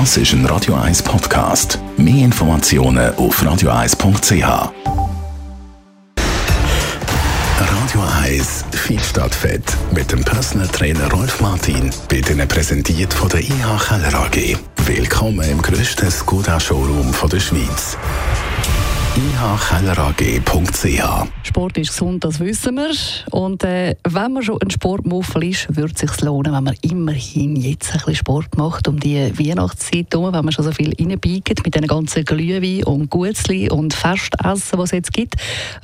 Das ist ein Radio 1 Podcast. Mehr Informationen auf radio1.ch. Radio 1 Fit Fett mit dem Personal Trainer Rolf Martin wird Ihnen präsentiert von der IH Keller AG. Willkommen im grössten Skoda-Showroom der Schweiz ihkellerag.ch. Sport ist gesund, das wissen wir. Und äh, wenn man schon ein Sportmuffel ist, würde es sich lohnen, wenn man immerhin jetzt ein bisschen Sport macht um die Weihnachtszeit herum, wenn man schon so viel reinbiegt mit den ganzen Glühwein und Gutzli und Festessen, was es jetzt gibt.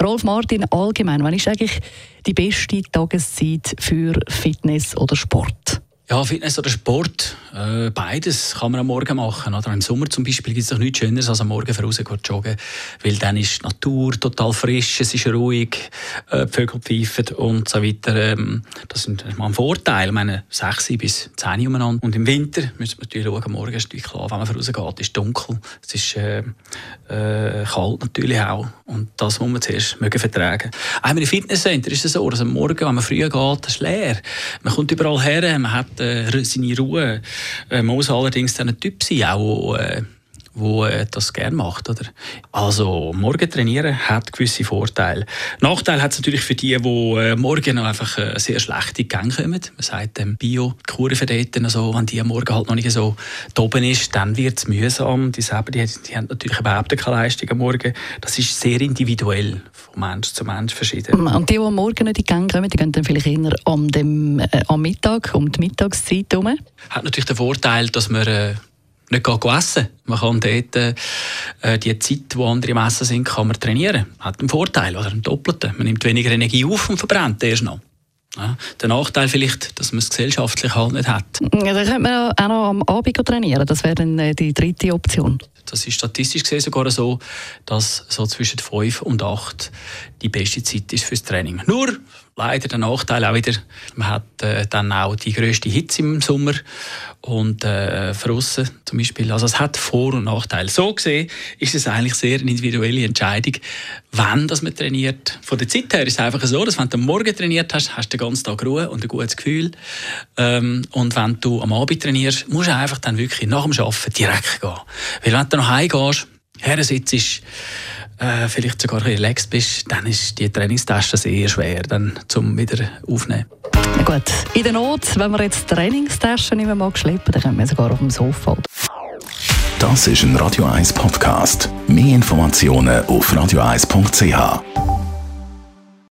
Rolf Martin, allgemein, wann ist eigentlich die beste Tageszeit für Fitness oder Sport? Ja, Fitness oder Sport, äh, beides kann man am Morgen machen. Oder im Sommer zum Beispiel gibt es doch nichts Schöneres, als am Morgen voraus zu joggen, weil dann ist die Natur total frisch, es ist ruhig, äh, die Vögel pfeifen und so weiter. Ähm, das ist mal ein Vorteil. Ich meine, 6 bis 10 umeinander. Und im Winter müssen wir natürlich schauen, morgen ist natürlich klar, wenn man vorausgeht, es ist dunkel, es ist äh, äh, kalt natürlich auch. Und das muss man zuerst mögen vertragen. Auch im Fitnesscenter ist es so, dass am Morgen, wenn man früh geht, ist leer. Man kommt überall her, man hat äh, seine Ruhe. Äh, man muss allerdings dann ein Typ sein, auch, äh, wo äh, das gerne macht. Oder? Also morgen trainieren hat gewisse Vorteile. Nachteil hat es natürlich für die, die äh, morgen noch einfach äh, sehr schlechte Gänge kommen. Man sagt ähm, Bio, die Kurve dort, also, wenn die Morgen halt noch nicht so oben ist, dann wird es mühsam. Die, selber, die, die haben natürlich überhaupt keine Leistung am Morgen. Das ist sehr individuell, von Mensch zu Mensch verschieden. Und die, die am Morgen nicht in die Gänge kommen, die gehen dann vielleicht eher am, dem, äh, am Mittag, um die Mittagszeit herum? Hat natürlich den Vorteil, dass man äh, nicht essen Man kann dort äh, die Zeit, wo andere im Essen sind, kann man trainieren. Hat einen Vorteil oder einen doppelten. Man nimmt weniger Energie auf und verbrennt erst noch. Ja, der Nachteil vielleicht, dass man es gesellschaftlich halt nicht hat. Ja, dann könnte man auch noch am Abend trainieren. Das wäre dann äh, die dritte Option. Das ist statistisch gesehen sogar so, dass so zwischen 5 und 8 die beste Zeit ist fürs Training. Nur leider der Nachteil auch wieder, man hat äh, dann auch die grösste Hitze im Sommer und äh, Frossen zum Beispiel. Also es hat Vor- und Nachteile. So gesehen ist es eigentlich sehr eine individuelle Entscheidung, wann das man trainiert. Von der Zeit her ist es einfach so, dass wenn du am Morgen trainiert hast, hast du den ganzen Tag Ruhe und ein gutes Gefühl. Ähm, und wenn du am Abend trainierst, musst du einfach dann wirklich nach dem Arbeiten direkt gehen. Weil wenn du noch heimgehst, her sitzt, äh, vielleicht sogar relaxed bist, dann ist die Trainingstasche sehr schwer, dann zum wieder aufnehmen. Na gut, in der Not, wenn wir jetzt Trainingstaschen nicht mehr mag schleppen, dann können wir sogar auf dem Sofa. Das ist ein Radio 1 Podcast. Mehr Informationen auf radio1.ch.